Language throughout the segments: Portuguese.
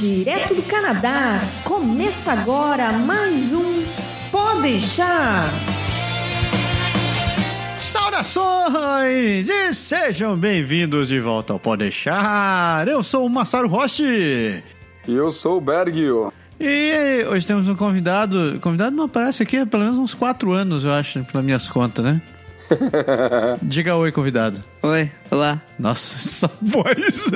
direto do Canadá. Começa agora mais um Pode deixar. Saudações e sejam bem-vindos de volta ao Pode deixar. Eu sou o Massaro Roche. E eu sou o Bergio. E hoje temos um convidado. O convidado não aparece aqui há pelo menos uns quatro anos, eu acho, pelas minhas contas, né? Diga oi, convidado. Oi, olá. Nossa, essa voz.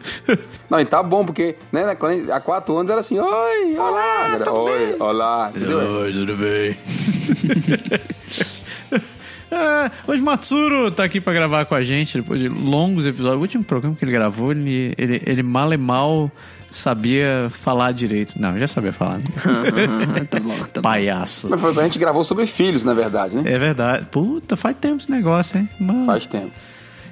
Não, e tá bom, porque né, quando gente, há quatro anos era assim, oi, olá. Era, oi, bem? olá. Entendeu? Oi, tudo bem? É, hoje Matsuro tá aqui pra gravar com a gente depois de longos episódios. O último programa que ele gravou, ele, ele, ele mal e mal sabia falar direito. Não, já sabia falar. Né? tá bom, tá Palhaço. Mas a gente gravou sobre filhos, na verdade, né? É verdade. Puta, faz tempo esse negócio, hein? Mano. Faz tempo.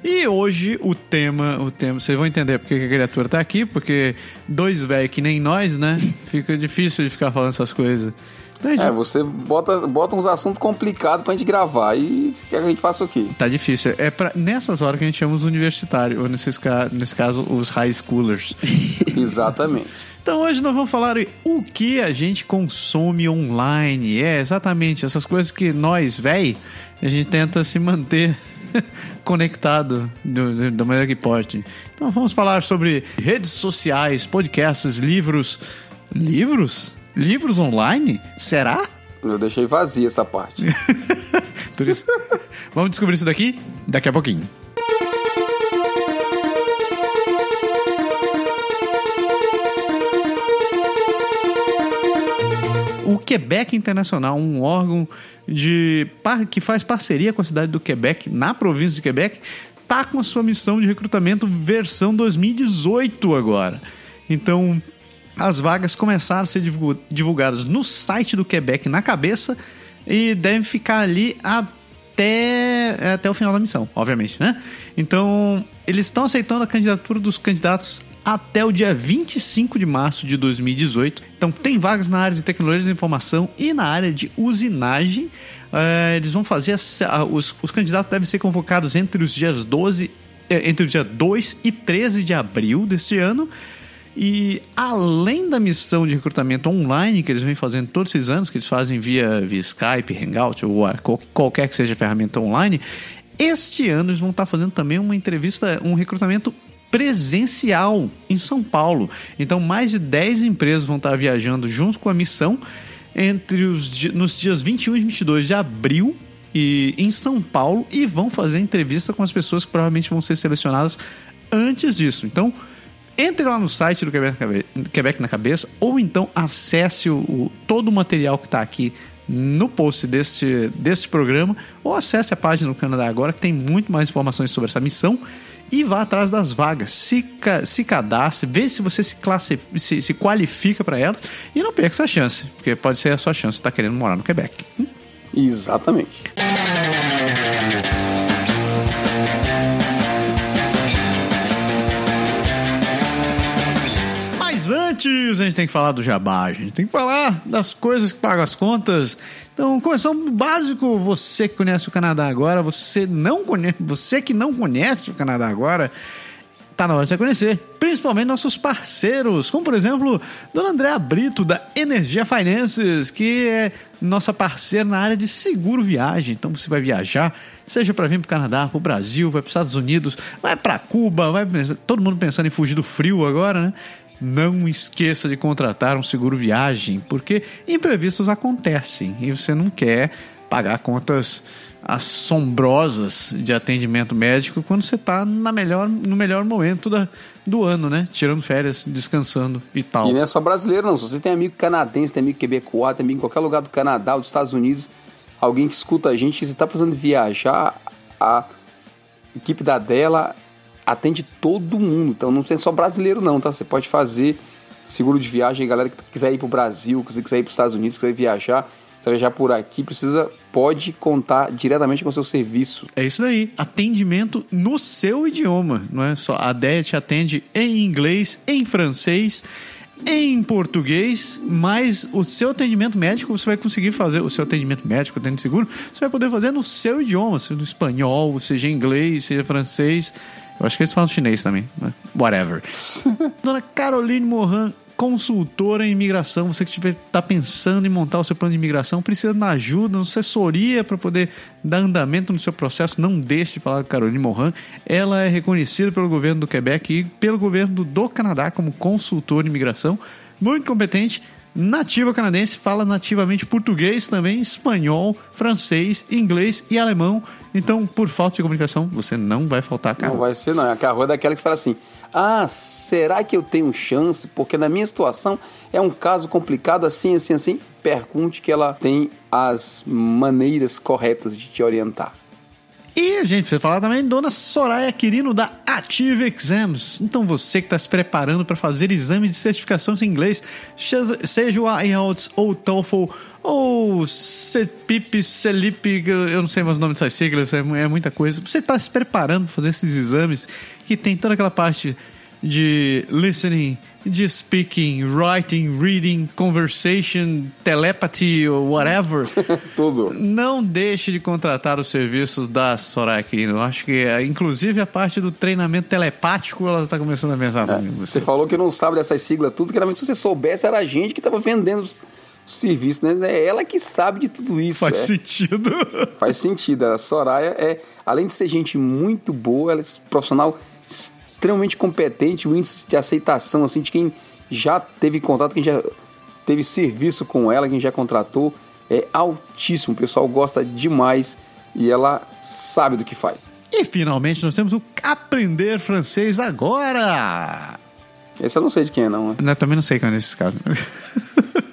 E hoje o tema, o tema, vocês vão entender porque a criatura tá aqui, porque dois velhos que nem nós, né? Fica difícil de ficar falando essas coisas. É, você bota, bota uns assuntos complicados pra gente gravar e quer que a gente faça o quê? Tá difícil. É pra, nessas horas que a gente chama os universitários, ou nesse, nesse caso, os high schoolers. Exatamente. Então hoje nós vamos falar o que a gente consome online. É exatamente essas coisas que nós, véi, a gente tenta se manter conectado do, da maneira que pode. Então vamos falar sobre redes sociais, podcasts, livros. Livros? Livros online? Será? Eu deixei vazia essa parte. Vamos descobrir isso daqui daqui a pouquinho. O Quebec Internacional, um órgão de que faz parceria com a cidade do Quebec, na província de Quebec, tá com a sua missão de recrutamento versão 2018 agora. Então, as vagas começaram a ser divulgadas no site do Quebec na cabeça e devem ficar ali até, até o final da missão, obviamente, né? Então, eles estão aceitando a candidatura dos candidatos até o dia 25 de março de 2018. Então, tem vagas na área de tecnologia de informação e na área de usinagem. Uh, eles vão fazer. Os, os candidatos devem ser convocados entre os dias 12, eh, entre o dia 2 e 13 de abril deste ano. E além da missão de recrutamento online que eles vêm fazendo todos esses anos, que eles fazem via, via Skype, Hangout ou qualquer que seja a ferramenta online, este ano eles vão estar fazendo também uma entrevista, um recrutamento presencial em São Paulo. Então, mais de 10 empresas vão estar viajando junto com a missão entre os nos dias 21 e 22 de abril e em São Paulo e vão fazer entrevista com as pessoas que provavelmente vão ser selecionadas antes disso. Então, entre lá no site do Quebec na Cabeça ou então acesse o, o todo o material que está aqui no post deste, deste programa ou acesse a página do Canadá Agora que tem muito mais informações sobre essa missão e vá atrás das vagas. Se, se cadastre, vê se você se, classe, se, se qualifica para elas e não perca essa chance, porque pode ser a sua chance de estar tá querendo morar no Quebec. Exatamente. Antes a gente tem que falar do jabá, a gente tem que falar das coisas que pagam as contas. Então, começando do básico, você que conhece o Canadá agora, você não conhece, você que não conhece o Canadá agora, tá na hora de você conhecer, principalmente nossos parceiros, como por exemplo, Dona Andréa Brito da Energia Finances, que é nossa parceira na área de seguro viagem. Então você vai viajar, seja para vir para o Canadá, para o Brasil, vai para os Estados Unidos, vai para Cuba, vai todo mundo pensando em fugir do frio agora, né? Não esqueça de contratar um seguro viagem, porque imprevistos acontecem e você não quer pagar contas assombrosas de atendimento médico quando você está melhor, no melhor momento da, do ano, né? Tirando férias, descansando e tal. E não é só brasileiro, não. Se você tem amigo canadense, tem amigo quebecois, tem amigo em qualquer lugar do Canadá, dos Estados Unidos, alguém que escuta a gente, você está precisando viajar, a equipe da dela atende todo mundo. Então não tem só brasileiro não, tá? Você pode fazer seguro de viagem, galera que quiser ir para o Brasil, que quiser ir para os Estados Unidos, quiser viajar, quiser viajar por aqui, precisa pode contar diretamente com o seu serviço. É isso aí, atendimento no seu idioma, não é só a DEA te atende em inglês, em francês, em português, mas o seu atendimento médico você vai conseguir fazer, o seu atendimento médico, atendimento seguro, você vai poder fazer no seu idioma, seja no espanhol, seja inglês, seja francês. Eu acho que eles falam chinês também. Whatever. Dona Caroline Moran consultora em imigração, você que estiver tá pensando em montar o seu plano de imigração, precisa de ajuda, uma assessoria para poder dar andamento no seu processo, não deixe de falar com Caroline Morin. Ela é reconhecida pelo governo do Quebec e pelo governo do Canadá como consultora em imigração, muito competente nativa canadense, fala nativamente português também, espanhol, francês, inglês e alemão. Então, por falta de comunicação, você não vai faltar carro. Não vai ser, não. A carro é daquela que fala assim: ah, será que eu tenho chance? Porque na minha situação é um caso complicado assim, assim, assim. Pergunte que ela tem as maneiras corretas de te orientar. E a gente precisa falar também Dona Soraya Quirino da Ative Exams. Então você que está se preparando para fazer exames de certificação em inglês, seja o IELTS ou o TOEFL ou CEPIP, CELIP, eu não sei mais o nome dessas siglas, é, é muita coisa. Você está se preparando para fazer esses exames que tem toda aquela parte de listening, de speaking, writing, reading, conversation, telepathy whatever. Tudo. Não deixe de contratar os serviços da Soraya Quirino. Eu acho que, é, inclusive, a parte do treinamento telepático, ela está começando a pensar é, Você falou que não sabe dessas siglas tudo, porque se você soubesse, era a gente que estava vendendo os serviços, né? É ela que sabe de tudo isso. Faz é. sentido. Faz sentido. A Soraya é, além de ser gente muito boa, ela é profissional extremamente competente, o índice de aceitação assim de quem já teve contato, quem já teve serviço com ela, quem já contratou, é altíssimo. O pessoal gosta demais e ela sabe do que faz. E finalmente nós temos o Aprender Francês Agora! Esse eu não sei de quem é, não. Né? Eu também não sei quem é esses caras.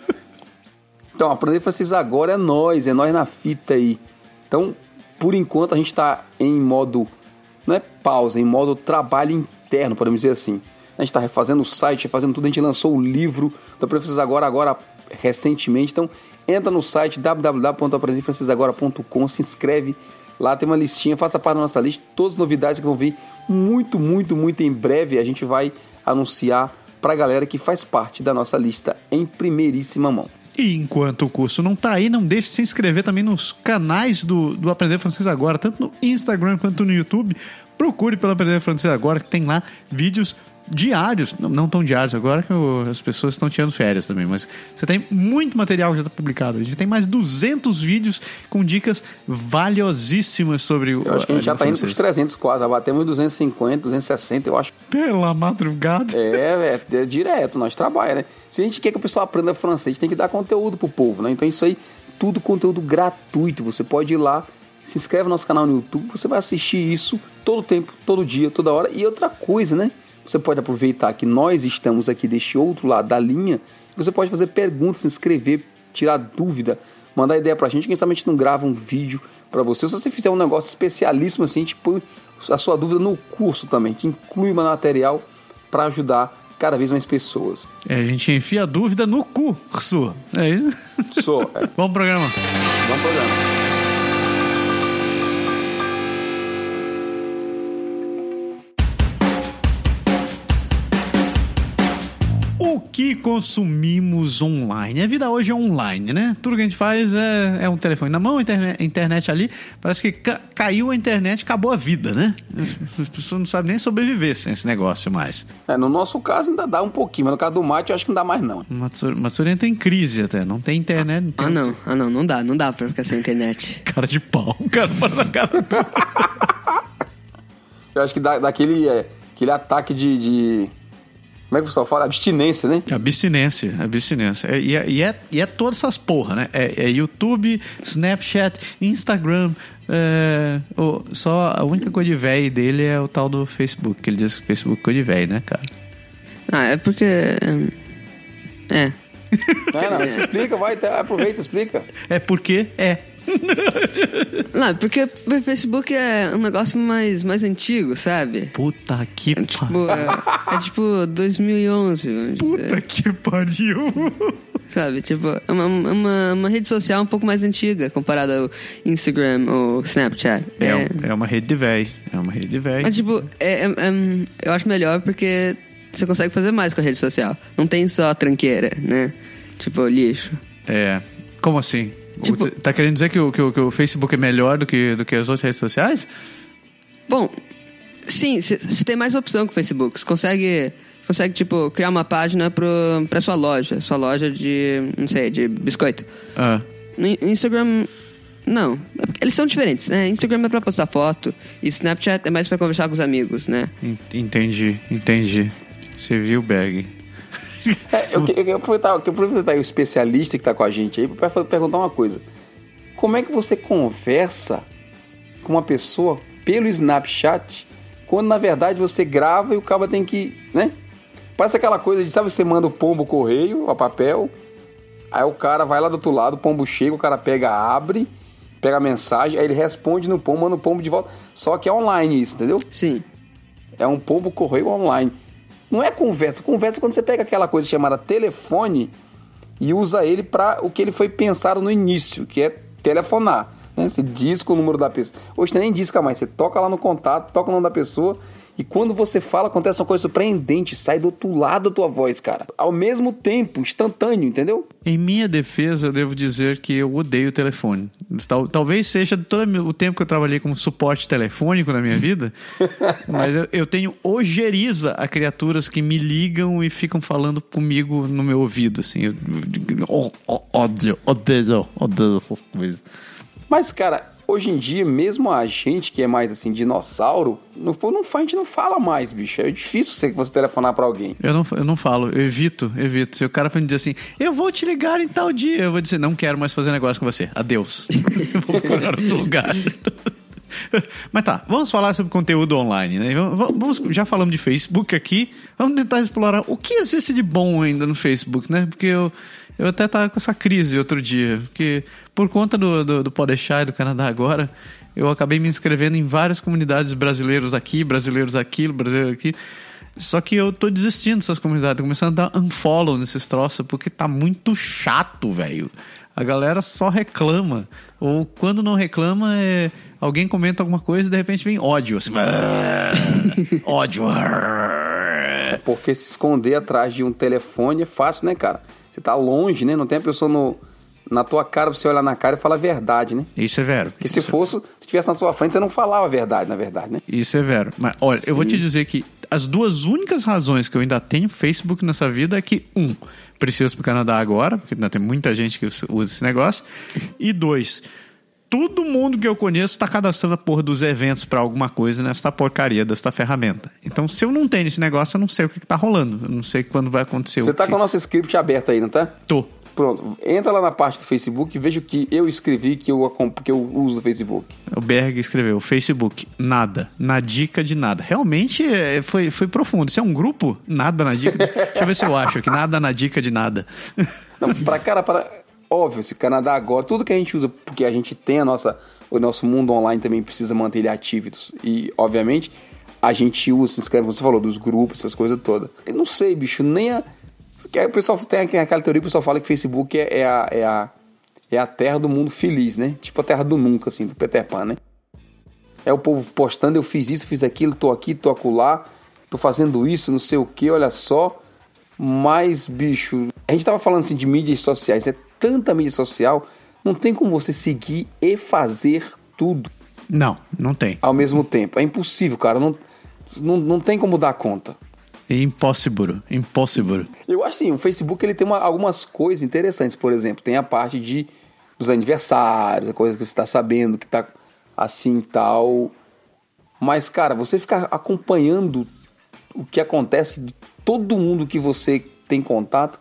então, Aprender Francês Agora é nós, é nós na fita aí. Então, por enquanto, a gente está em modo, não é pausa, em modo trabalho interno, podemos dizer assim. A gente está refazendo o site, refazendo tudo, a gente lançou o livro do Francês Agora, agora recentemente. Então, entra no site www.aprendefrancesagora.com, se inscreve lá, tem uma listinha, faça parte da nossa lista, todas as novidades que vão vir muito, muito, muito em breve. A gente vai anunciar para a galera que faz parte da nossa lista em primeiríssima mão. E enquanto o curso não está aí, não deixe de se inscrever também nos canais do, do Aprender Francês Agora, tanto no Instagram quanto no YouTube. Procure pelo Aprender Francês Agora, que tem lá vídeos diários, não, não tão diários agora que as pessoas estão tirando férias também, mas você tem muito material já tá publicado. A gente tem mais de 200 vídeos com dicas valiosíssimas sobre o. Eu acho que a gente já está indo para os 300 quase, já batemos 250, 260, eu acho. Pela madrugada. É, é, é direto, nós trabalhamos, né? Se a gente quer que o pessoal aprenda francês, tem que dar conteúdo pro povo, né? Então isso aí, tudo conteúdo gratuito. Você pode ir lá se inscreve no nosso canal no YouTube, você vai assistir isso todo tempo, todo dia, toda hora. E outra coisa, né? Você pode aproveitar que nós estamos aqui deste outro lado da linha, você pode fazer perguntas, se inscrever, tirar dúvida, mandar ideia pra gente, quem sabe a gente não grava um vídeo para você. Ou se você fizer um negócio especialíssimo assim, a gente põe a sua dúvida no curso também, que inclui material para ajudar cada vez mais pessoas. É, a gente enfia a dúvida no curso. É isso? Sou. É. Pro programa. Pro programa. Que consumimos online. A vida hoje é online, né? Tudo que a gente faz é, é um telefone na mão, internet, internet ali. Parece que ca caiu a internet, acabou a vida, né? As pessoas não sabem nem sobreviver sem esse negócio mais. É, no nosso caso ainda dá um pouquinho, mas no caso do Mate eu acho que não dá mais não. Matsuri entra em crise até, não tem internet. Não tem... Ah não, ah não, não dá, não dá pra ficar sem internet. cara de pau, o cara fala cara. eu acho que dá, daquele é, aquele ataque de... de como é que o pessoal fala? Abstinência, né? Abstinência, abstinência. É, e, é, e, é, e é todas essas porra, né? É, é YouTube, Snapchat, Instagram. É, oh, só a única coisa de velho dele é o tal do Facebook, que ele diz que o Facebook é coisa de velho, né, cara? Ah, é porque. É. É, não, se explica, vai, aproveita, explica. É porque é. Não, porque o Facebook é um negócio mais, mais antigo, sabe? Puta que é, tipo, é, é tipo 2011. Puta que pariu. Sabe, tipo, é uma, uma, uma, rede social um pouco mais antiga comparada ao Instagram ou Snapchat. É, é, é uma rede de véi. É uma rede de véi. Mas, tipo, é, é, é, eu acho melhor porque você consegue fazer mais com a rede social. Não tem só tranqueira, né? Tipo, lixo. É. Como assim? Tipo, tá querendo dizer que o, que o, que, o, Facebook é melhor do que, do que as outras redes sociais? Bom, sim, você tem mais opção que o Facebook. Você consegue consegue, tipo, criar uma página pro, pra sua loja. Sua loja de, não sei, de biscoito. Ah. No In- Instagram, não. Eles são diferentes, né? Instagram é pra postar foto e Snapchat é mais pra conversar com os amigos, né? En- Entendi, entendi. Você viu, Berg? É, eu, que- eu, quero aproveitar, eu aproveitar aí o especialista que tá com a gente aí para perguntar uma coisa. Como é que você conversa com uma pessoa pelo Snapchat quando na verdade você grava e o cara tem que, né? Parece aquela coisa de, sabe, você manda o pombo correio, a papel, aí o cara vai lá do outro lado, o pombo chega, o cara pega, abre, pega a mensagem, aí ele responde no pombo, manda o pombo de volta. Só que é online isso, entendeu? Sim. É um pombo correio online. Não é conversa. Conversa é quando você pega aquela coisa chamada telefone e usa ele para o que ele foi pensado no início, que é telefonar. Né? Você disca o número da pessoa. Hoje você nem disca mais, você toca lá no contato, toca o nome da pessoa. E quando você fala, acontece uma coisa surpreendente, sai do outro lado da tua voz, cara. Ao mesmo tempo, instantâneo, entendeu? Em minha defesa, eu devo dizer que eu odeio o telefone. Tal- talvez seja todo o tempo que eu trabalhei como suporte telefônico na minha vida, mas eu, eu tenho ojeriza a criaturas que me ligam e ficam falando comigo no meu ouvido, assim. Eu, eu- ó- ódio, odeio, odeio essas coisas. Mas, cara, hoje em dia, mesmo a gente que é mais assim, dinossauro, não, não, a gente não fala mais, bicho. É difícil você, você telefonar pra alguém. Eu não, eu não falo, eu evito, evito. Se o cara for me dizer assim, eu vou te ligar em tal dia, eu vou dizer, não quero mais fazer negócio com você. Adeus. Eu vou procurar outro lugar. Mas tá, vamos falar sobre conteúdo online, né? Vamos, já falamos de Facebook aqui, vamos tentar explorar o que existe de bom ainda no Facebook, né? Porque eu, eu até tava com essa crise outro dia, porque por conta do, do, do Podeixar e do Canadá agora, eu acabei me inscrevendo em várias comunidades brasileiros aqui, brasileiros aqui, brasileiros aqui. Só que eu tô desistindo dessas comunidades, tô começando a dar unfollow nesses troços, porque tá muito chato, velho. A galera só reclama. Ou quando não reclama, é... alguém comenta alguma coisa e de repente vem ódio. Assim, ódio. Porque se esconder atrás de um telefone é fácil, né, cara? Você tá longe, né? Não tem a pessoa no, na tua cara pra você olhar na cara e falar a verdade, né? Isso é vero. Porque se fosse, se tivesse na sua frente, você não falava a verdade, na verdade, né? Isso é vero. Mas olha, eu vou te dizer que as duas únicas razões que eu ainda tenho Facebook nessa vida é que, um, preciso pro Canadá agora, porque ainda tem muita gente que usa esse negócio. E dois, todo mundo que eu conheço tá cadastrando a porra dos eventos pra alguma coisa nessa porcaria desta ferramenta. Então, se eu não tenho esse negócio, eu não sei o que, que tá rolando. Eu não sei quando vai acontecer Você o tá quê. com o nosso script aberto aí, não tá? Tô. Pronto, entra lá na parte do Facebook e veja o que eu escrevi que eu, que eu uso no Facebook. O Berg escreveu, Facebook, nada, na dica de nada. Realmente é, foi, foi profundo. Isso é um grupo? Nada na dica. De... Deixa eu ver se eu acho aqui. Nada na dica de nada. Não, pra cara, para. Óbvio, se Canadá agora, tudo que a gente usa, porque a gente tem a nossa. O nosso mundo online também precisa manter ele ativo. E, obviamente, a gente usa, se inscreve, como você falou, dos grupos, essas coisas todas. Eu não sei, bicho, nem a. Porque aí o pessoal tem aquela teoria, o pessoal fala que Facebook é, é a. É a é a terra do mundo feliz, né? Tipo a terra do nunca, assim, do Peter Pan, né? É o povo postando, eu fiz isso, fiz aquilo, tô aqui, tô acolá, tô fazendo isso, não sei o que, olha só. Mas, bicho, a gente tava falando assim de mídias sociais, é tanta mídia social, não tem como você seguir e fazer tudo Não, não tem. ao mesmo tempo. É impossível, cara, não, não, não tem como dar conta. Impossible. Impossible. Eu acho assim, o Facebook ele tem uma- algumas coisas interessantes, por exemplo, tem a parte de dos aniversários, a coisa que você está sabendo que tá assim e tal. Mas, cara, você ficar acompanhando o que acontece de todo mundo que você tem contato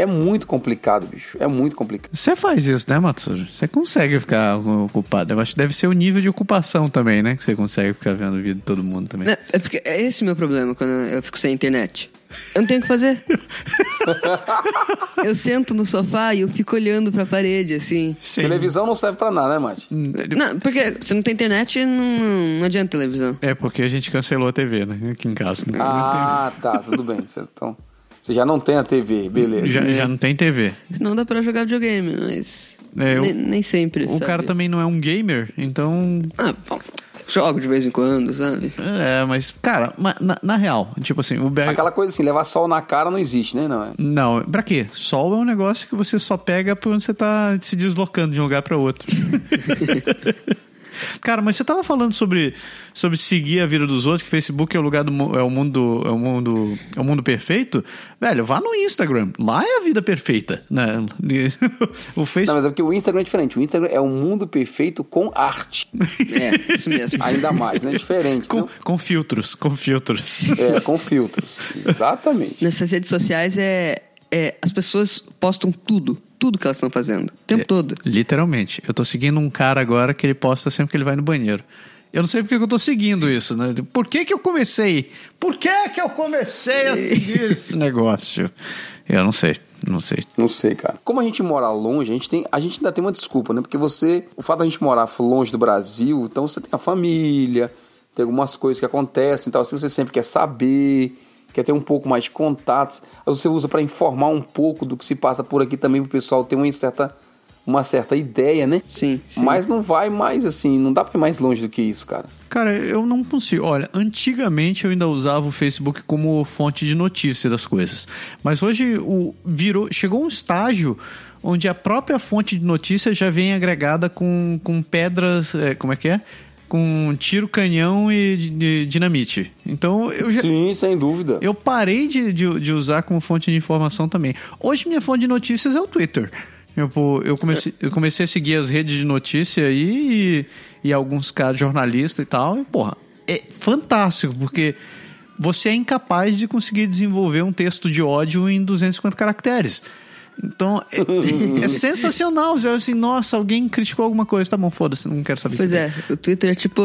é muito complicado, bicho. É muito complicado. Você faz isso, né, Matsuro? Você consegue ficar ocupado. Eu acho que deve ser o nível de ocupação também, né? Que você consegue ficar vendo o vídeo de todo mundo também. É, é porque é esse o meu problema quando eu fico sem internet. Eu não tenho o que fazer. eu sento no sofá e eu fico olhando pra parede, assim. Sim. Televisão não serve pra nada, né, Mate? Não, porque se não tem internet, não, não adianta televisão. É porque a gente cancelou a TV, né? Aqui em casa. Não Ah, tá, tudo bem. Então, você já não tem a TV, beleza. já, já não tem TV. Senão dá pra jogar videogame, mas. É, eu- nem, nem sempre. O sabe? cara também não é um gamer, então. Ah, bom, jogo de vez em quando, sabe? É, mas, cara, na, na real, tipo assim, o Berg. Aquela coisa assim, levar sol na cara não existe, né? Não é? Não, pra quê? Sol é um negócio que você só pega quando você tá se deslocando de um lugar pra outro. Cara, mas você tava falando sobre, sobre seguir a vida dos outros, que Facebook é o lugar do é o mundo é o mundo é o mundo perfeito. Velho, vá no Instagram. Lá é a vida perfeita, né? O Não, Facebook mas é porque o Instagram é diferente. O Instagram é um mundo perfeito com arte. É, isso mesmo. Ainda mais, né? Diferente. com, com filtros, com filtros. É, com filtros. Exatamente. Nessas redes sociais é, é. As pessoas postam tudo. Tudo que elas estão fazendo. O É. tempo todo. Literalmente. Eu tô seguindo um cara agora que ele posta sempre que ele vai no banheiro. Eu não sei porque que eu tô seguindo isso, né? Por que que eu comecei? Por que que eu comecei a seguir esse negócio? Eu não sei, não sei. Não sei, cara. Como a gente mora longe, a gente, tem, a gente ainda tem uma desculpa, né? Porque você, o fato da gente morar longe do Brasil, então você tem a família, tem algumas coisas que acontecem, então assim, você sempre quer saber, quer ter um pouco mais de contatos. Você usa para informar um pouco do que se passa por aqui também pro pessoal ter uma certa, uma certa ideia, né? Sim, sim. Mas não vai mais assim, não dá pra ir mais longe do que isso, cara. Cara, eu não consigo. Olha, antigamente eu ainda usava o Facebook como fonte de notícia das coisas. Mas hoje o virou, chegou um estágio onde a própria fonte de notícia já vem agregada com, com pedras, é, como é que é? Com tiro, canhão e dinamite. Então eu já, Sim, sem dúvida. eu parei de, de, de usar como fonte de informação também. Hoje minha fonte de notícias é o Twitter. Eu, pô, eu, comecei, eu comecei a seguir as redes de notícia aí e, e alguns caras jornalistas e tal. E, porra, é fantástico, porque você é incapaz de conseguir desenvolver um texto de ódio em 250 caracteres. Então, é, é sensacional. Você olha assim, nossa, alguém criticou alguma coisa. Tá bom, foda-se, não quero saber Pois é, o Twitter é tipo.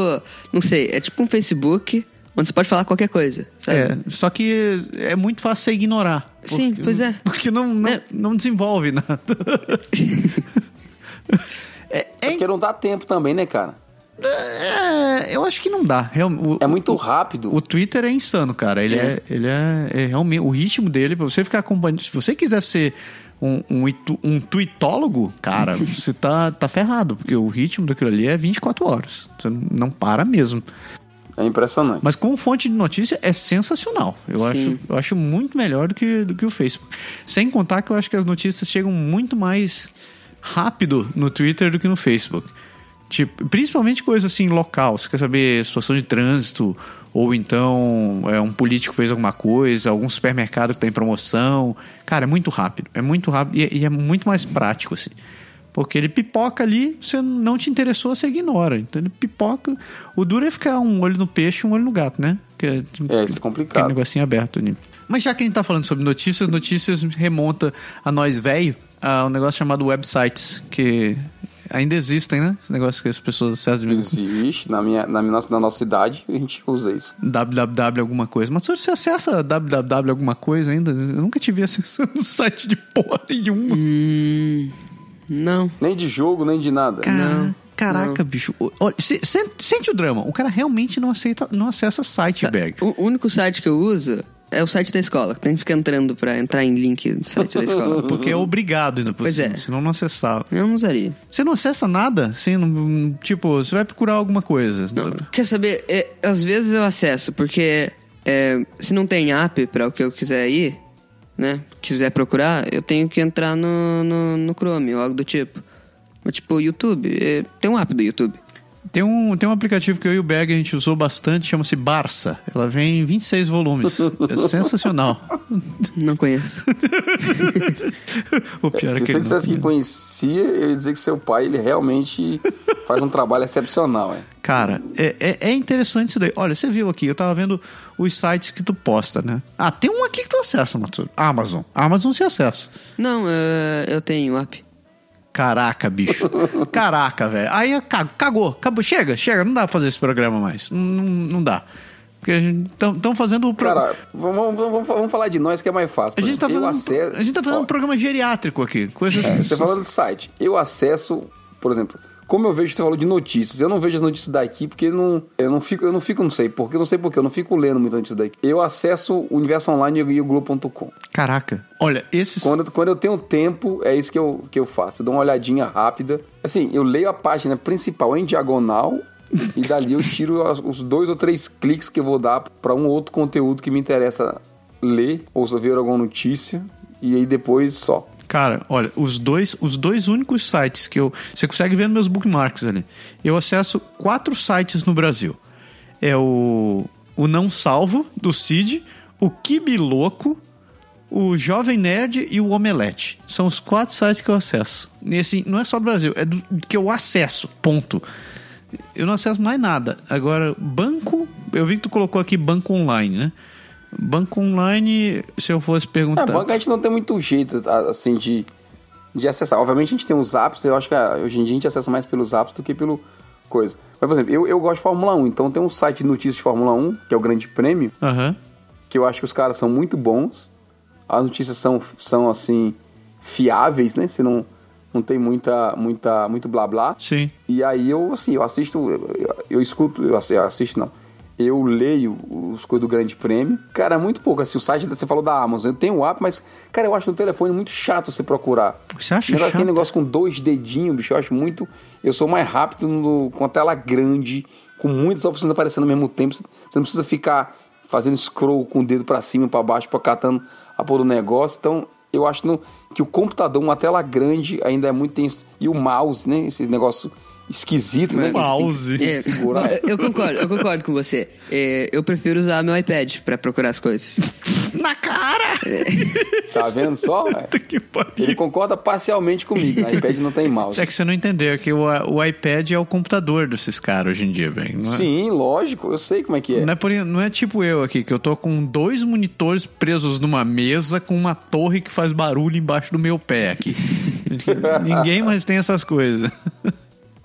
Não sei, é tipo um Facebook onde você pode falar qualquer coisa, sabe? É, só que é muito fácil você ignorar. Sim, Porque- pois é. Porque não, não, É. não desenvolve nada. é, é, Porque não dá tempo também, né, cara? é, eu acho que não dá. Real- o, É muito rápido. o Twitter é insano, cara. Ele é, ele é, é realmente o ritmo dele pra você ficar acompanhando. Se você quiser ser um, um, um tweetólogo, cara, você tá, tá ferrado, porque o ritmo daquilo ali é 24 horas. Você não para mesmo. É impressionante. Mas com fonte de notícia é sensacional. Eu acho, eu acho muito melhor do que, do que o Facebook. Sem contar que eu acho que as notícias chegam muito mais rápido no Twitter do que no Facebook. Tipo, principalmente coisa assim local. Você quer saber situação de trânsito, ou então é, um político fez alguma coisa, algum supermercado que está em promoção. Cara, é muito rápido. É muito rápido e é, e é muito mais prático, assim. Porque ele pipoca ali, você não te interessou, você ignora. Então ele pipoca. O duro é ficar um olho no peixe e um olho no gato, né? Que É, isso é complicado. negocinho aberto ali. Mas já que a gente tá falando sobre notícias, notícias remonta a nós velho, a um negócio chamado websites, que ainda existem, né? Esse negócio que as pessoas acessam de. Existe, na, minha, na, nossa, na nossa idade, a gente usa isso. www alguma coisa. Mas se você acessa www alguma coisa ainda, eu nunca tive acessando o site de porra nenhuma. Hum, não. Nem de jogo, nem de nada. Cara, caraca, bicho. Olha, se- se- sente o drama. O cara realmente não aceita, não acessa site, Berg. O único site que eu uso é o site da escola. que Tem que ficar entrando pra entrar em link do site da escola. Porque é obrigado ainda por Pois cima, é. senão não acessava. Eu não usaria. Você não acessa nada? Assim, não- tipo, você vai procurar alguma coisa. Não, quer saber? É, às vezes eu acesso, porque é, se não tem app pra o que eu quiser ir, né? Quiser procurar, eu tenho que entrar no, no, no Chrome ou algo do tipo. Mas tipo, YouTube, é, tem um app do YouTube. Tem um, tem um aplicativo que eu e o Berg a gente usou bastante, chama-se Barça. Ela vem em 26 volumes. É sensacional. Não conheço. o pior é Se que você dissesse não- que conhecia, eu ia dizer que seu pai, ele realmente faz um trabalho excepcional, é. Cara, é, é, é interessante isso daí. Olha, você viu aqui, eu tava vendo os sites que tu posta, né? Ah, tem um aqui que tu acessa, Matheus. Amazon. Amazon se acessa. Não, é, eu tenho app. Caraca, bicho. Caraca, velho. Aí ca- cagou, acabou. Chega, chega. Não dá pra fazer esse programa mais. Não, não, dá. Porque estão fazendo o pro- Cara, vamos, vamos, vamos falar de nós que é mais fácil. A gente, tá fazendo, acesso- a gente tá fazendo Ó, um programa geriátrico aqui. Coisas. Você falando de site. Eu acesso, por exemplo, como eu vejo você falou de notícias, eu não vejo as notícias daqui porque não, eu não fico, eu não fico, não sei porque, não sei porque, eu não fico lendo muito notícias daqui. Eu acesso o Universo Online e o Globo.com. Caraca. Olha, esses. Quando, quando eu tenho tempo, é isso que eu, que eu faço. Eu dou uma olhadinha rápida. Assim, eu leio a página principal em diagonal e dali eu tiro os dois ou três cliques que eu vou dar para um outro conteúdo que me interessa ler ou ver alguma notícia. E aí depois só. Cara, olha, os dois, os dois únicos sites que eu. Você consegue ver nos meus bookmarks ali. Eu acesso quatro sites no Brasil. É o. O Não Salvo, do Cid, o Kibiloco, o Jovem Nerd e o Omelete. São os quatro sites que eu acesso. Nesse, não é só Brasil, é do que eu acesso. Ponto. Eu não acesso mais nada. Agora, banco. Eu vi que tu colocou aqui banco online, né? Banco online, se eu fosse perguntar. É, banco a gente não tem muito jeito, assim, de, de acessar. Obviamente a gente tem os apps, eu acho que ah, hoje em dia a gente acessa mais pelos apps do que pelo coisa. Mas, por exemplo, eu, eu gosto de Fórmula 1, então tem um site de notícias de Fórmula 1, que é o Grande Prêmio, Aham. que eu acho que os caras são muito bons. As notícias são, são assim, fiáveis, né? Você não, não tem muita, muita, muito blá blá. Sim. E aí eu, assim, eu assisto, eu, eu- escuto, eu assisto não. Eu leio os coisas do Grande Prêmio. Cara, é muito pouco. Assim, o site, você falou da Amazon. Eu tenho o app, mas, cara, eu acho no telefone muito chato você procurar. Você acha negócio, Aquele chato? negócio com dois dedinhos, bicho, eu acho muito. Eu sou mais rápido no- com a tela grande, com muitas opções aparecendo ao mesmo tempo. Você não precisa ficar fazendo scroll com o dedo pra cima pra baixo, pra catando a pôr do negócio. Então, eu acho no- que o computador, uma tela grande, ainda é muito tenso. E o mouse, né? Esse negócio esquisito, né? tem Mouse. tem É, segurar. eu- concordo, eu concordo com você. É, eu prefiro usar meu iPad pra procurar as coisas. Na cara! Tá vendo só? Ele concorda parcialmente comigo. No iPad não tem mouse. É que você não entendeu, é que o, o iPad é o computador desses caras hoje em dia, velho. Não é- Sim, lógico. Eu sei como é que é. Não é, por, não é tipo eu aqui, que eu tô com dois monitores presos numa mesa com uma torre que faz barulho embaixo do meu pé aqui. Ninguém mais tem essas coisas.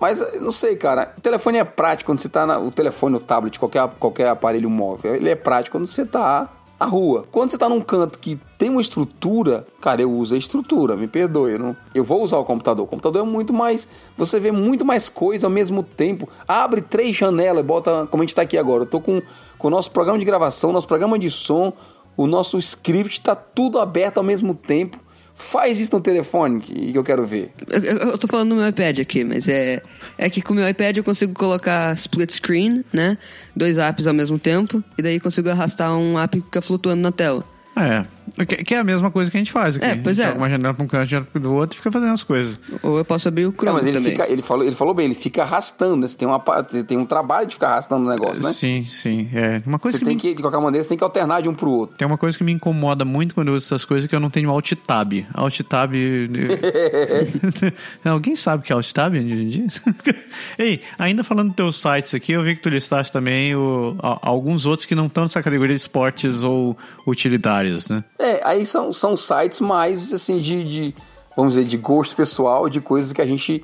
Mas não sei, cara. O telefone é prático quando você tá na, o telefone, o tablet, qualquer qualquer aparelho móvel. Ele é prático quando você tá na rua. Quando você tá num canto que tem uma estrutura, cara, eu uso a estrutura, me perdoe, eu não, eu vou usar o computador. O computador é muito mais, você vê muito mais coisa ao mesmo tempo. Abre três janelas, bota como a gente tá aqui agora. Eu tô com com o nosso programa de gravação, nosso programa de som, o nosso script tá tudo aberto ao mesmo tempo. Faz isso no telefone que, que eu quero ver. Eu, eu- eu tô falando no meu iPad aqui, mas é, é que com o meu iPad eu consigo colocar split screen, né? Dois apps ao mesmo tempo, e daí consigo arrastar um app que fica flutuando na tela. É. Que, que é a mesma coisa que a gente faz aqui. É, pois a gente é. joga uma janela pra um canto, janela do outro e fica fazendo as coisas. Ou eu posso abrir o Não, Chrome mas ele, também. fica, ele, falou, ele falou bem, ele fica arrastando, né? Você tem, uma, tem um trabalho de ficar arrastando o negócio, né? Sim, sim. É. Uma coisa Você que, tem me, que, de qualquer maneira, você tem que alternar de um pro outro. tem uma coisa que me incomoda muito quando eu uso essas coisas que eu não tenho alt tab. Alt tab. Alguém sabe o que é alt tab hoje em dia? Ei, ainda falando dos teus sites aqui, eu vi que tu listaste também o, a- alguns outros que não estão nessa categoria de esportes ou utilitários, né? É, aí são, são sites mais, assim, de, de, vamos dizer, de gosto pessoal, de coisas que a gente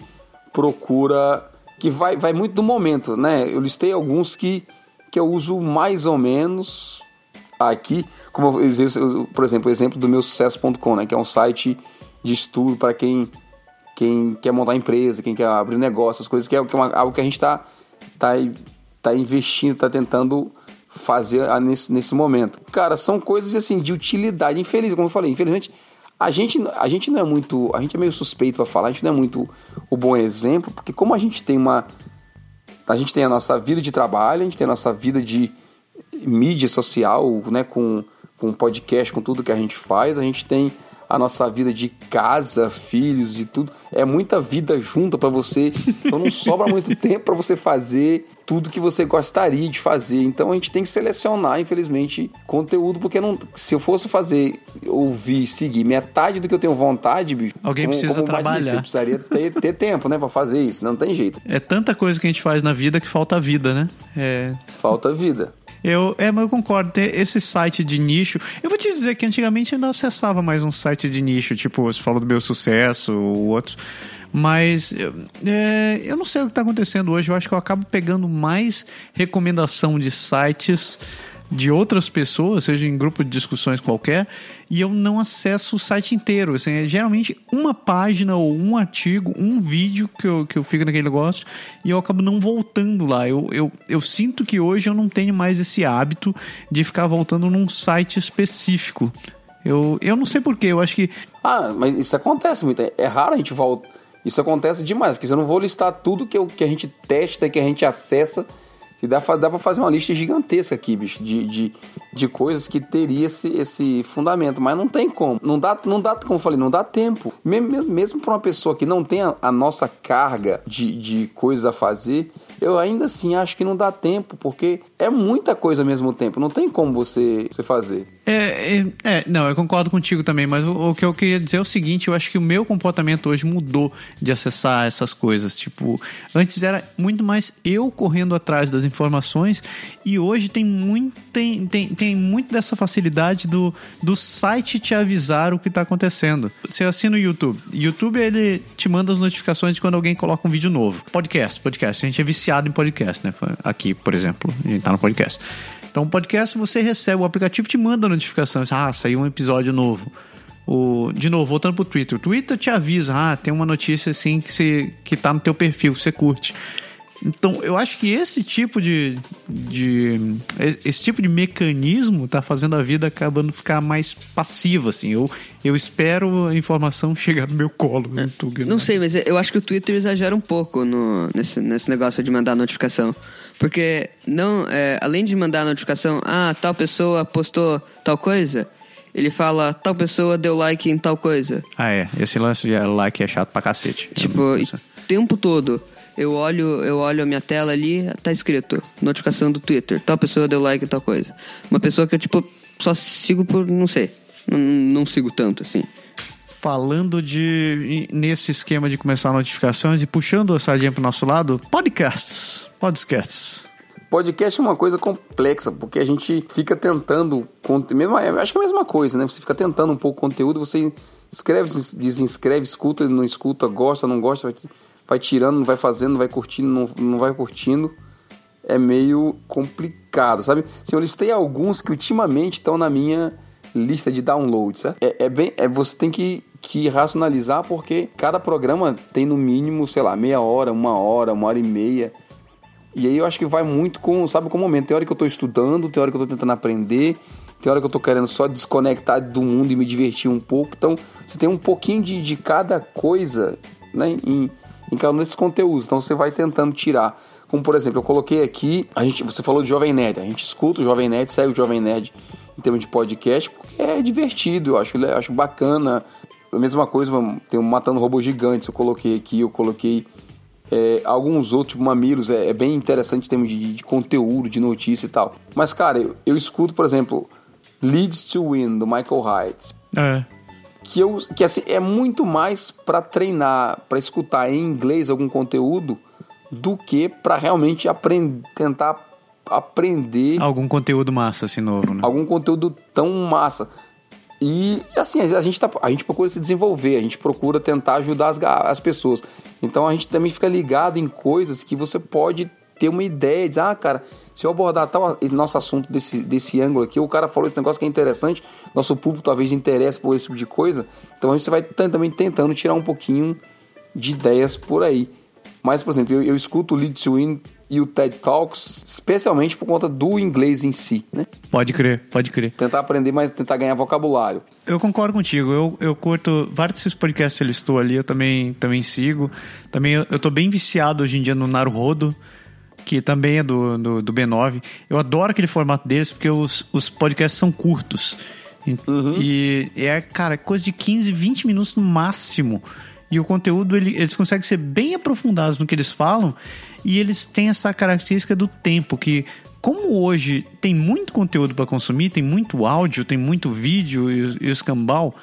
procura, que vai, vai muito do momento, né? Eu listei alguns que, que eu uso mais ou menos aqui, como, por exemplo, o exemplo do meu sucesso.com, né? Que é um site de estudo para quem, quem quer montar empresa, quem quer abrir negócio, as coisas, que é, que é uma- algo que a gente está tá, tá investindo, tá tentando fazer ah, nesse, nesse momento. Cara, são coisas assim de utilidade. Infeliz, como eu falei, infelizmente a gente, a gente não é muito, a gente é meio suspeito para falar, a gente não é muito o bom exemplo, porque como a gente tem uma a gente tem a nossa vida de trabalho, a gente tem a nossa vida de mídia social, né, com, com podcast, com tudo que a gente faz, a gente tem a nossa vida de casa, filhos e tudo. É muita vida junta para você, então não sobra muito tempo para você fazer tudo que você gostaria de fazer. Então a gente tem que selecionar, infelizmente, conteúdo, porque não, se eu fosse fazer, ouvir, seguir metade do que eu tenho vontade, bicho, Alguém precisa mais trabalhar. disse, Você precisaria ter, ter tempo, né, para fazer isso. Não tem jeito. É tanta coisa que a gente faz na vida que falta vida, né? É, Falta vida. Eu, é, mas eu concordo. Esse site de nicho. Eu vou te dizer que antigamente eu ainda acessava mais um site de nicho, tipo, você falou do meu sucesso ou outros. Mas é, eu não sei o que está acontecendo hoje. Eu acho que eu acabo pegando mais recomendação de sites de outras pessoas, seja em grupo de discussões qualquer, e eu não acesso o site inteiro. Assim, é geralmente uma página ou um artigo, um vídeo que eu, que eu fico naquele negócio e eu acabo não voltando lá. Eu, eu, eu sinto que hoje eu não tenho mais esse hábito de ficar voltando num site específico. Eu, eu não sei porquê, eu acho que. Ah, mas isso acontece muito. É- É raro a gente voltar. Isso acontece demais, porque se eu não vou listar tudo que, eu, que a gente testa, que a gente acessa, que dá, dá pra fazer uma lista gigantesca aqui, bicho, de, de, de coisas que teria esse, esse fundamento, mas não tem como. Não dá, não dá, como eu falei, não dá tempo. Mesmo, mesmo pra uma pessoa que não tem a, a nossa carga de, de coisas a fazer, eu ainda assim acho que não dá tempo, porque é muita coisa ao mesmo tempo, não tem como você, você fazer. É, é, é, não, eu concordo contigo também, mas o, o, que eu queria dizer é o seguinte: eu acho que o meu comportamento hoje mudou de acessar essas coisas. Tipo, antes era muito mais eu correndo atrás das informações e hoje tem muito, tem, tem, tem muito dessa facilidade do, do site te avisar o que está acontecendo. Você assina o YouTube. YouTube ele te manda as notificações de quando alguém coloca um vídeo novo. Podcast, podcast. A gente é viciado em podcast, né? Aqui, por exemplo, a gente tá no podcast. Então, podcast você recebe, o aplicativo te manda notificação. Ah, saiu um episódio novo. O, de novo, voltando pro Twitter. O Twitter te avisa, ah, tem uma notícia assim que, você, que tá no teu perfil, você curte. Então, eu acho que esse tipo de, de esse tipo de mecanismo tá fazendo a vida acabando ficar mais passiva, assim. Eu, eu espero a informação chegar no meu colo. É. Não sei, mas eu acho que o Twitter exagera um pouco no, nesse, nesse negócio de mandar notificação. Porque não, é, além de mandar a notificação, ah, tal pessoa postou tal coisa, ele fala, tal pessoa deu like em tal coisa. Ah, é. Esse lance de like é chato pra cacete. Tipo, o tempo todo. Eu olho, eu olho a minha tela ali, tá escrito, notificação do Twitter, tal pessoa deu like em tal coisa. Uma pessoa que eu, tipo, só sigo por, não sei, não, não sigo tanto, assim falando de nesse esquema de começar notificações e puxando a sardinha para o nosso lado, podcasts, podcasts. Podcast é uma coisa complexa, porque a gente fica tentando, mesmo, acho que é a mesma coisa, né? Você fica tentando um pouco conteúdo, você escreve, desinscreve, escuta, não escuta, gosta, não gosta, vai, vai tirando, vai fazendo, vai curtindo, não, não vai curtindo. É meio complicado, sabe? Assim, eu listei alguns que ultimamente estão na minha lista de downloads, certo? É, é bem, é, você tem que que racionalizar porque cada programa tem no mínimo, sei lá, meia hora, uma hora, uma hora e meia. E aí eu acho que vai muito com, sabe, com o momento. Tem hora que eu estou estudando, tem hora que eu estou tentando aprender, tem hora que eu estou querendo só desconectar do mundo e me divertir um pouco. Então, você tem um pouquinho de, de cada coisa né, em, em cada um desses conteúdos. Então, você vai tentando tirar. Como, por exemplo, eu coloquei aqui, a gente, você falou de Jovem Nerd. A gente escuta o Jovem Nerd, segue o Jovem Nerd em termos de podcast, porque é divertido, eu acho, eu acho bacana a mesma coisa, tem um Matando Robôs Gigantes, eu coloquei aqui, eu coloquei é, alguns outros, tipo Mamilos, é, é, bem interessante em termos de, de, conteúdo, de notícia e tal. Mas, cara, eu, eu escuto, por exemplo, Leads to Win, do Michael Hyatt. É. Que, eu, que assim, é muito mais para treinar, para escutar em inglês algum conteúdo, do que para realmente aprender, tentar aprender. Algum conteúdo massa, assim, novo, né? Algum conteúdo tão massa. E assim, a gente, tá, a gente procura se desenvolver, a gente procura tentar ajudar as, as pessoas. Então a gente também fica ligado em coisas que você pode ter uma ideia, dizer, ah, cara, se eu abordar tal nosso assunto desse, desse ângulo aqui, o cara falou esse negócio que é interessante, nosso público talvez interesse por esse tipo de coisa, então a gente vai também tentando tirar um pouquinho de ideias por aí. Mas, por exemplo, eu, eu escuto o Lead to Win e o TED Talks, especialmente por conta do inglês em si, né? Pode crer, pode crer. Tentar aprender, mas tentar ganhar vocabulário. Eu concordo contigo. Eu, eu curto vários desses podcasts que ele estou ali, eu também, também sigo. Também eu, eu tô bem viciado hoje em dia no Naruhodo, que também é do, do, do B9. Eu adoro aquele formato deles porque os, os podcasts são curtos. Uhum. E é, cara, coisa de 15, 20 minutos no máximo. E o conteúdo, ele, eles conseguem ser bem aprofundados no que eles falam e eles têm essa característica do tempo, que como hoje tem muito conteúdo para consumir, tem muito áudio, tem muito vídeo e, e o escambau,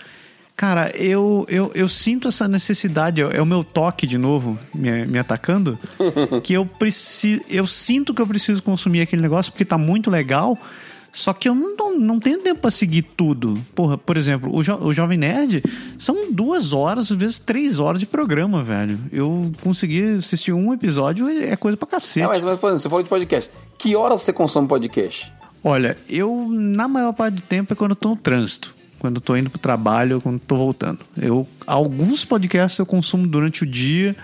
cara, eu, eu, eu sinto essa necessidade, é, é o meu toque de novo me, me atacando, que eu preciso, eu sinto que eu preciso consumir aquele negócio porque tá muito legal, só que eu não, não tenho tempo para seguir tudo. Porra, por exemplo, o, jo, o Jovem Nerd são duas horas, às vezes três horas de programa, velho. Eu consegui assistir um episódio, é coisa pra cacete. Ah, mas, mas, por exemplo, você falou de podcast. Que horas você consome podcast? Olha, eu, na maior parte do tempo, é quando eu tô no trânsito. Quando eu tô indo pro trabalho, quando eu tô voltando. Eu, alguns podcasts eu consumo durante o dia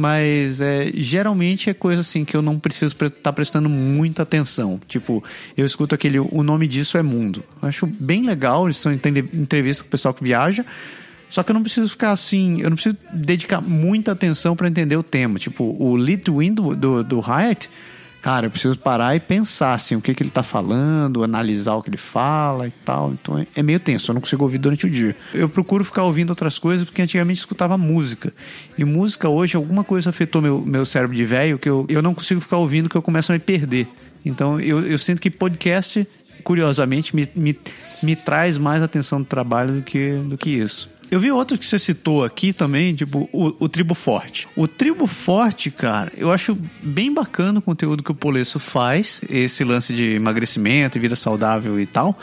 mas é, geralmente é coisa assim que eu não preciso estar tá prestando muita atenção. Tipo, eu escuto aquele O Nome Disso é Mundo. Eu acho bem legal, eles estão em entrevista com o pessoal que viaja. Só que eu não preciso ficar assim, eu não preciso dedicar muita atenção para entender o tema. Tipo, o Lit Wind do, do Hyatt, cara, eu preciso parar e pensar assim, o que, que ele tá falando, analisar o que ele fala e tal. Então é, é meio tenso, eu não consigo ouvir durante o dia. Eu procuro ficar ouvindo outras coisas porque antigamente escutava música. E música hoje, alguma coisa afetou meu, meu cérebro de velho que eu, eu não consigo ficar ouvindo que eu começo a me perder. Então eu, eu sinto que podcast, curiosamente, me, me, me traz mais atenção do trabalho do que, do que isso. Eu vi outro que você citou aqui também, tipo, o, o Tribo Forte. O Tribo Forte, cara, eu acho bem bacana o conteúdo que o Polesso faz, esse lance de emagrecimento, vida saudável e tal.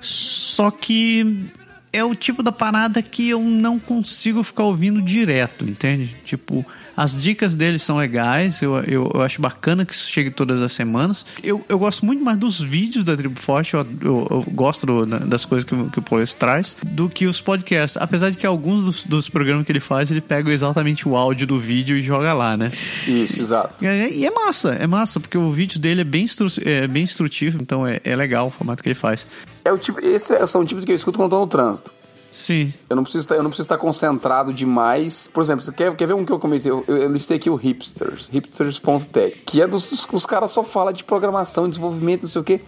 Só que é o tipo da parada que eu não consigo ficar ouvindo direto, entende? Tipo, as dicas dele são legais, eu, eu, eu, acho bacana que isso chegue todas as semanas. Eu, eu gosto muito mais dos vídeos da Tribo Forte, eu, eu, eu gosto do, das coisas que, que o Polis traz, do que os podcasts. Apesar de que alguns dos, dos, programas que ele faz, ele pega exatamente o áudio do vídeo e joga lá, né? Isso, exato. E, e é massa, é massa, porque o vídeo dele é bem, instru, é bem instrutivo, então é, é legal o formato que ele faz. É o tipo, esse é, são tipos que eu escuto quando estou no trânsito. Sim. Eu não preciso estar, eu não preciso estar concentrado demais. Por exemplo, você quer, quer ver um que eu comecei? Eu, eu listei aqui o Hipsters, hipsters.tech, que é dos os caras só fala de programação, desenvolvimento, não sei o quê,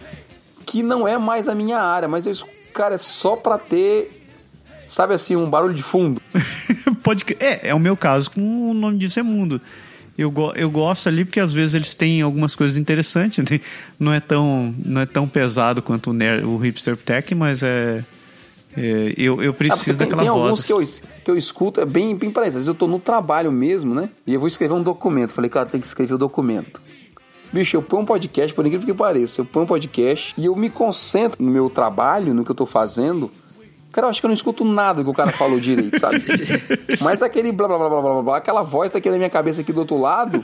que não é mais a minha área, mas eu, cara, é só pra ter sabe assim, um barulho de fundo. Pode é, é o meu caso com o nome disso é mundo. Eu, eu gosto ali porque às vezes eles têm algumas coisas interessantes, né? não é tão não é tão pesado quanto o, o hipster tech, mas é é, eu, eu preciso ah, tem, daquela tem voz. alguns que eu, que eu escuto, é bem, bem parecido. Às vezes eu tô no trabalho mesmo, né? E eu vou escrever um documento. Falei, cara, tem que escrever o documento. Bicho, eu ponho um podcast, por incrível que pareça, eu ponho um podcast e eu me concentro no meu trabalho, no que eu tô fazendo. Cara, eu acho que eu não escuto nada que o cara falou direito, sabe? Mas aquele blá blá blá blá blá blá, aquela voz tá aqui na minha cabeça aqui do outro lado.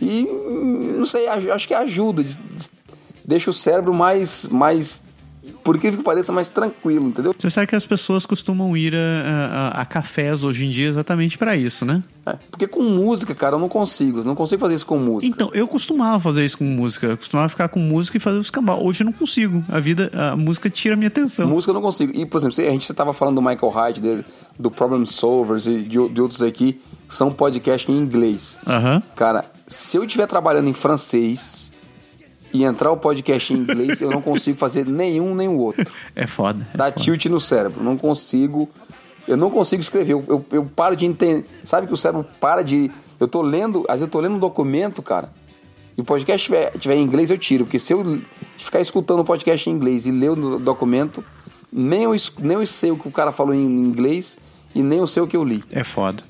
E não sei, acho que ajuda, deixa o cérebro mais mais por incrível que pareça, mais tranquilo, entendeu? Você sabe que as pessoas costumam ir a, a, a cafés hoje em dia exatamente para isso, né? É, porque com música, cara, eu não consigo. não consigo fazer isso com música. Então, eu costumava fazer isso com música. Eu costumava ficar com música e fazer os cambal. Hoje eu não consigo. A vida, a música tira a minha atenção. Música eu não consigo. E, por exemplo, a gente estava falando do Michael Hyde, dele, do Problem Solvers e de, de outros aqui, que são podcasts em inglês. Uhum. Cara, se eu estiver trabalhando em francês e entrar o podcast em inglês, eu não consigo fazer nenhum nem o outro. É foda. É Dá foda. tilt no cérebro. Não consigo. Eu não consigo escrever. Eu, eu, eu, paro de entender. Sabe que o cérebro para de. Eu tô lendo. Às vezes eu tô lendo um documento, cara. E o podcast tiver, tiver em inglês, eu tiro. Porque se eu ficar escutando o podcast em inglês e ler o documento, nem eu, nem eu sei o que o cara falou em inglês e nem eu sei o que eu li. É foda.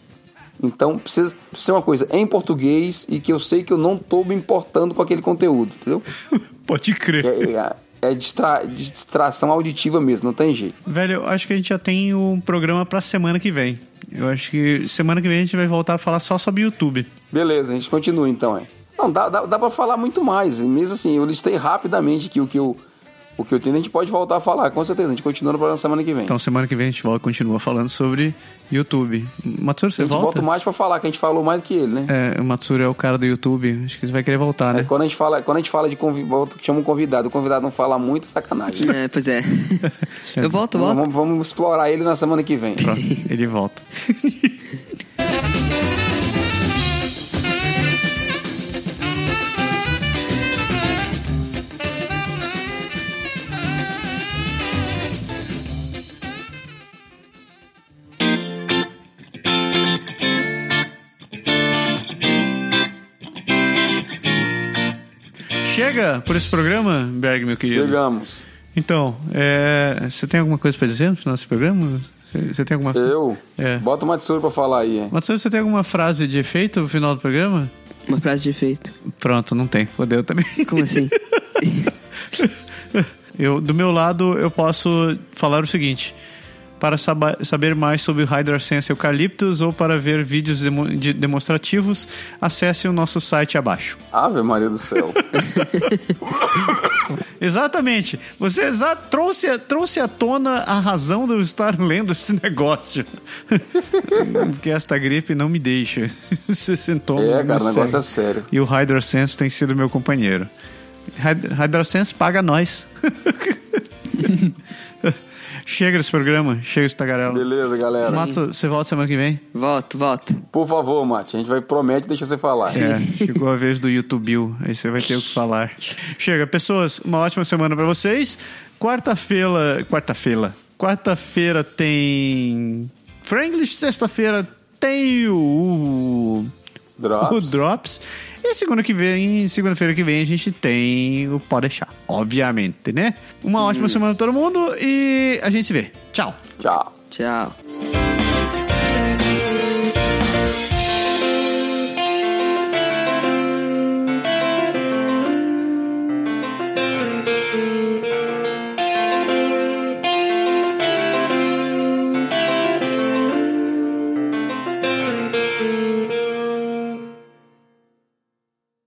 Então precisa, precisa ser uma coisa em português e que eu sei que eu não estou me importando com aquele conteúdo, entendeu? Pode crer. É, é, é distra, distração auditiva mesmo, não tem jeito. Velho, eu acho que a gente já tem um programa pra semana que vem. Eu acho que semana que vem a gente vai voltar a falar só sobre YouTube. Beleza, a gente continua então, é. Não, dá, dá, dá pra falar muito mais. Mesmo assim, eu listei rapidamente aqui o que eu o que eu tenho, a gente pode voltar a falar, com certeza. A gente continua no programa semana que vem. Então, semana que vem a gente volta, continua falando sobre YouTube. Matsuri, você volta? A gente volta? volta mais pra falar, que a gente falou mais que ele, né? É, o Matsuri é o cara do YouTube. Acho que você vai querer voltar, né? É, quando a gente fala, quando a gente fala de convidado, chama um convidado, o convidado não fala muito, é sacanagem. É, pois é. eu volto, volto. Vamos, vamos explorar ele na semana que vem. Pronto, ele volta. Chega por esse programa, Berg, meu querido? Chegamos. Então, é, você tem alguma coisa para dizer no final desse programa? Você, você tem alguma Eu? É. Bota o Matsuri pra falar aí. Hein? Matsuri, você tem alguma frase de efeito no final do programa? Uma frase de efeito. Pronto, não tem. Fodeu também. Como assim? eu, do meu lado, eu posso falar o seguinte. Para saber mais sobre o Hydrasense Eucalyptus ou para ver vídeos demo de demonstrativos, acesse o nosso site abaixo. Ave Maria do céu. Exatamente. Você trouxe, trouxe à tona a razão de eu estar lendo esse negócio. Porque esta gripe não me deixa. Você sentou. É, cara, o negócio é sério. E o Hydrasense tem sido meu companheiro. Hydrasense paga nós. Chega desse programa, chega desse tagarela. Beleza, galera. Matos, você volta semana que vem? Volto, volto. Por favor, Mate, a gente vai promete deixa você falar. É, chegou a vez do YouTube, aí você vai ter o que falar. Chega, pessoas, uma ótima semana pra vocês. Quarta-feira, quarta-feira, quarta-feira tem Franglish, sexta-feira tem o, Drops. o Drops. E segunda que vem, segunda-feira que vem a gente tem o Pode Deixar, obviamente, né? Uma ótima semana pra todo mundo e a gente se vê. Tchau. Tchau. Tchau.